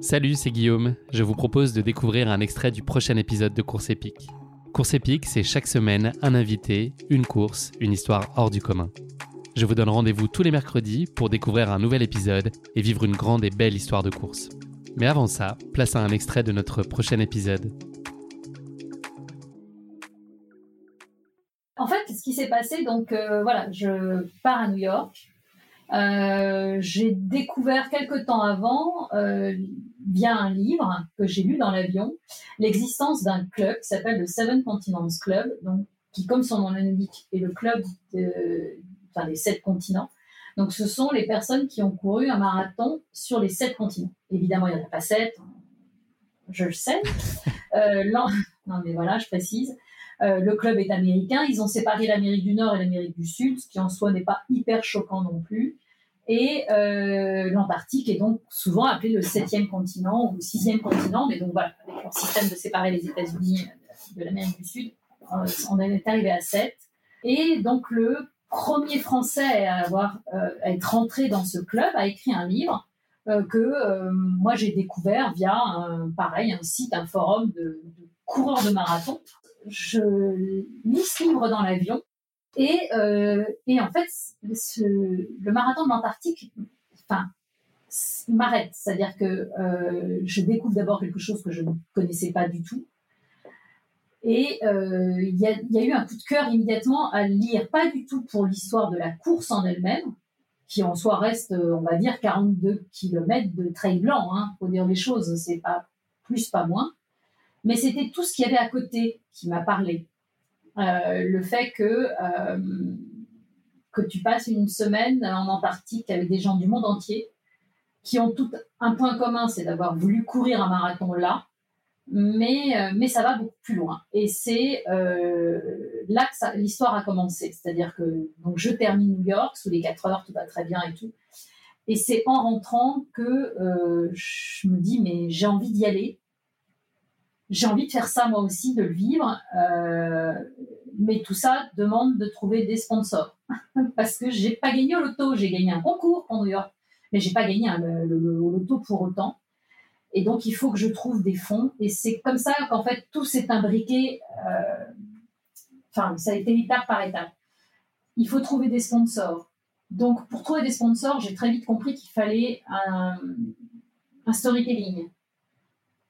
Salut, c'est Guillaume. Je vous propose de découvrir un extrait du prochain épisode de Course épique. Course épique, c'est chaque semaine un invité, une course, une histoire hors du commun. Je vous donne rendez-vous tous les mercredis pour découvrir un nouvel épisode et vivre une grande et belle histoire de course. Mais avant ça, place à un extrait de notre prochain épisode. En fait, ce qui s'est passé, donc euh, voilà, je pars à New York. Euh, j'ai découvert quelque temps avant, euh, via un livre que j'ai lu dans l'avion, l'existence d'un club qui s'appelle le Seven Continents Club, donc, qui, comme son nom l'indique, est le club de, enfin, des sept continents. Donc, ce sont les personnes qui ont couru un marathon sur les sept continents. Évidemment, il n'y en a pas sept, je le sais. Euh, non, mais voilà, je précise. Euh, le club est américain. Ils ont séparé l'Amérique du Nord et l'Amérique du Sud, ce qui en soi n'est pas hyper choquant non plus. Et euh, l'Antarctique est donc souvent appelé le septième continent ou le sixième continent. Mais donc voilà, avec leur système de séparer les États-Unis de l'Amérique du Sud, euh, on est arrivé à sept. Et donc le premier Français à avoir à être rentré dans ce club a écrit un livre que moi j'ai découvert via un, pareil un site, un forum de, de coureurs de marathon je lis ce livre dans l'avion et, euh, et en fait, le marathon de l'Antarctique, m'arrête. C'est-à-dire que euh, je découvre d'abord quelque chose que je ne connaissais pas du tout. Et euh, il y, a, y, a, eu un coup de cœur immédiatement à lire, pas du tout pour l'histoire de la course en elle-même, qui en soi reste, on va dire, 42 km de trail blanc, hein, pour dire les choses, c'est pas plus, pas moins mais c'était tout ce qu'il y avait à côté qui m'a parlé. Euh, le fait que, euh, que tu passes une semaine en Antarctique avec des gens du monde entier qui ont tout un point commun, c'est d'avoir voulu courir un marathon là, mais, euh, mais ça va beaucoup plus loin. Et c'est là que l'histoire a commencé. C'est-à-dire que donc je termine New York, sous les 4 heures, tout va très bien et tout. Et c'est en rentrant que je me dis, mais j'ai envie d'y aller j'ai envie de faire ça moi aussi, de le vivre. Euh, mais tout ça demande de trouver des sponsors. Parce que j'ai pas gagné au loto. J'ai gagné un concours pour New York, mais j'ai pas gagné le, loto pour autant. Et donc, il faut que je trouve des fonds. Et c'est comme ça qu'en fait, tout s'est imbriqué. Euh, enfin, ça a été étape par étape. Il faut trouver des sponsors. Donc, pour trouver des sponsors, j'ai très vite compris qu'il fallait un, un storytelling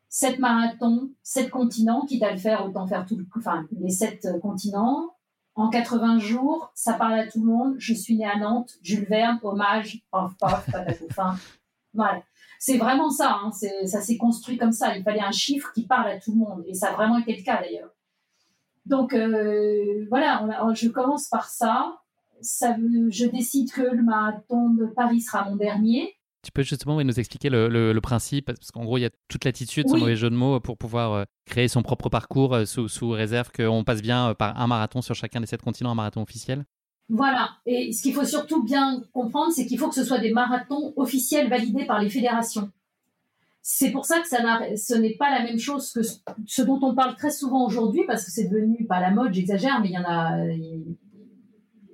sept marathons, sept continents, quitte à le faire, autant faire tout, enfin, les sept euh, continents. En 80 jours, ça parle à tout le monde. Je suis née à Nantes, Jules Verne, hommage, paf, paf, fin. Voilà. C'est vraiment ça, hein. ça s'est construit comme ça. Il fallait un chiffre qui parle à tout le monde. Et ça a vraiment été le cas d'ailleurs. Donc euh, voilà, je commence par ça. Je décide que le marathon de Paris sera mon dernier. Tu peux justement nous expliquer le, principe, parce qu'en gros, il y a toute l'attitude, sans mauvais jeu de mots, pour pouvoir euh, créer son propre parcours euh, sous, réserve qu'on passe bien euh, par un marathon sur chacun des sept continents, un marathon officiel. Voilà. Et ce qu'il faut surtout bien comprendre, c'est qu'il faut que ce soit des marathons officiels validés par les fédérations. C'est pour ça que ça ce n'est pas la même chose que ce dont on parle très souvent aujourd'hui, parce que c'est devenu, pas la mode, j'exagère, mais il y en a, il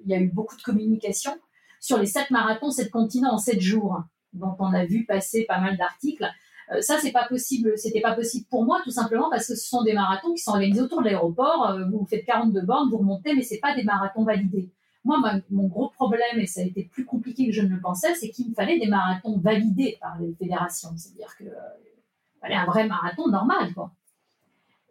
y a eu beaucoup de communication sur les sept marathons, sept continents en sept jours dont on a vu passer pas mal d'articles. Euh, ça, c'est pas possible. C'était pas possible pour moi, tout simplement parce que ce sont des marathons qui sont organisés autour de l'aéroport. Euh, vous faites 42 bornes, vous remontez, mais c'est pas des marathons validés. moi, mon gros problème, et ça a été plus compliqué que je ne le pensais, c'est qu'il me fallait des marathons validés par les fédérations. C'est-à-dire qu'il fallait un vrai marathon normal, quoi.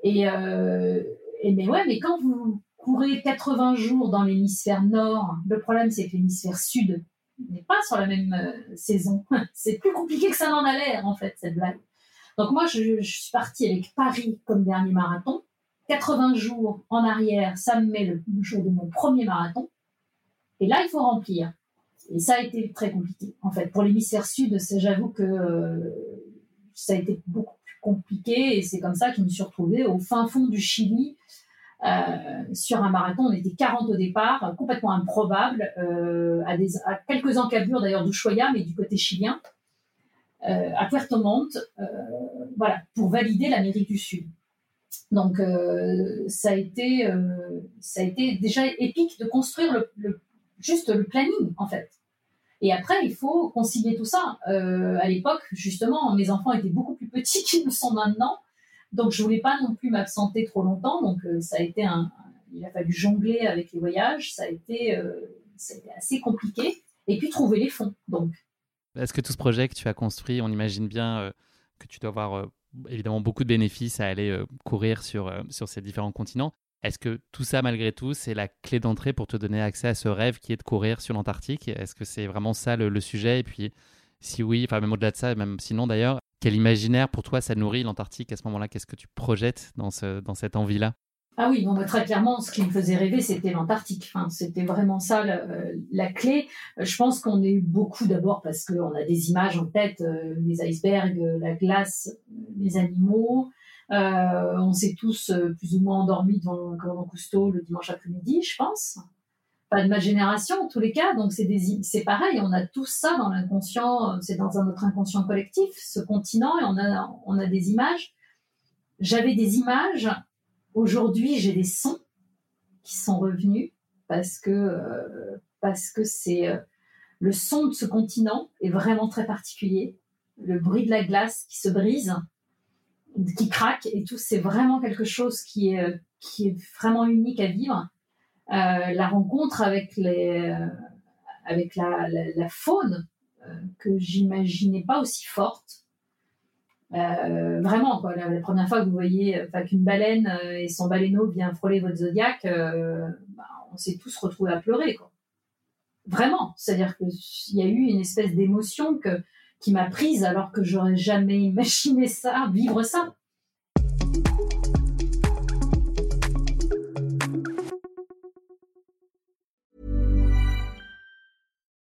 Et, et mais ouais, mais quand vous courez 80 jours dans l'hémisphère nord, le problème c'est que l'hémisphère sud n'est pas sur la même euh, saison. c'est plus compliqué que ça n'en a l'air en fait cette blague. Donc moi je, suis partie avec Paris comme dernier marathon. 80 jours en arrière, ça me met le jour de mon premier marathon. Et là il faut remplir. Et ça a été très compliqué en fait. Pour l'hémisphère sud, j'avoue que euh, ça a été beaucoup plus compliqué et c'est comme ça que je me suis retrouvée au fin fond du Chili euh, sur un marathon, on était 40 au départ, complètement improbable, euh, à, quelques encablures d'ailleurs d'Ushuaia, mais du côté chilien, euh, à Puerto Montt, voilà, pour valider l'Amérique du Sud. Donc ça a été, ça a été déjà épique de construire juste le planning en fait. Et après, il faut concilier tout ça. à l'époque, justement, mes enfants étaient beaucoup plus petits qu'ils ne sont maintenant. Donc, je voulais pas non plus m'absenter trop longtemps. Donc, euh, ça a été un, il a fallu jongler avec les voyages. Ça a été, euh, ça a été assez compliqué. Et puis, trouver les fonds. Donc. Est-ce que tout ce projet que tu as construit, on imagine bien euh, que tu dois avoir évidemment beaucoup de bénéfices à aller courir sur, sur ces différents continents. Est-ce que tout ça, malgré tout, c'est la clé d'entrée pour te donner accès à ce rêve qui est de courir sur l'Antarctique? Est-ce que c'est vraiment ça le, le, sujet? Et puis, si oui, enfin même au-delà de ça, même sinon d'ailleurs, quel imaginaire pour toi ça nourrit l'Antarctique à ce moment-là? Qu'est-ce que tu projettes dans, ce, dans cette envie-là? Ah oui, bah, très clairement, ce qui me faisait rêver, c'était l'Antarctique. C'était vraiment ça la, clé. Je pense qu'on est beaucoup d'abord parce qu'on a des images en tête, euh, les icebergs, la glace, les animaux. Euh, on s'est tous euh, plus ou moins endormis devant le Cousteau le dimanche après-midi, je pense pas de ma génération en tous les cas, donc c'est c'est pareil, on a tout ça dans l'inconscient, c'est dans un autre inconscient collectif, ce continent, et on a, on a des images. J'avais des images, aujourd'hui j'ai des sons qui sont revenus parce que euh, parce que c'est euh, le son de ce continent est vraiment très particulier, le bruit de la glace qui se brise, qui craque et tout, c'est vraiment quelque chose qui est qui est vraiment unique à vivre. Euh, la rencontre avec, euh, la, faune euh, que j'imaginais pas aussi forte. vraiment, quoi, la, première fois que vous voyez qu'une baleine et son baleineau vient frôler votre zodiaque, bah, on s'est tous retrouvés à pleurer. Quoi. Vraiment, c'est-à-dire qu'il y a eu une espèce d'émotion qui m'a prise alors que j'aurais jamais imaginé ça, vivre ça.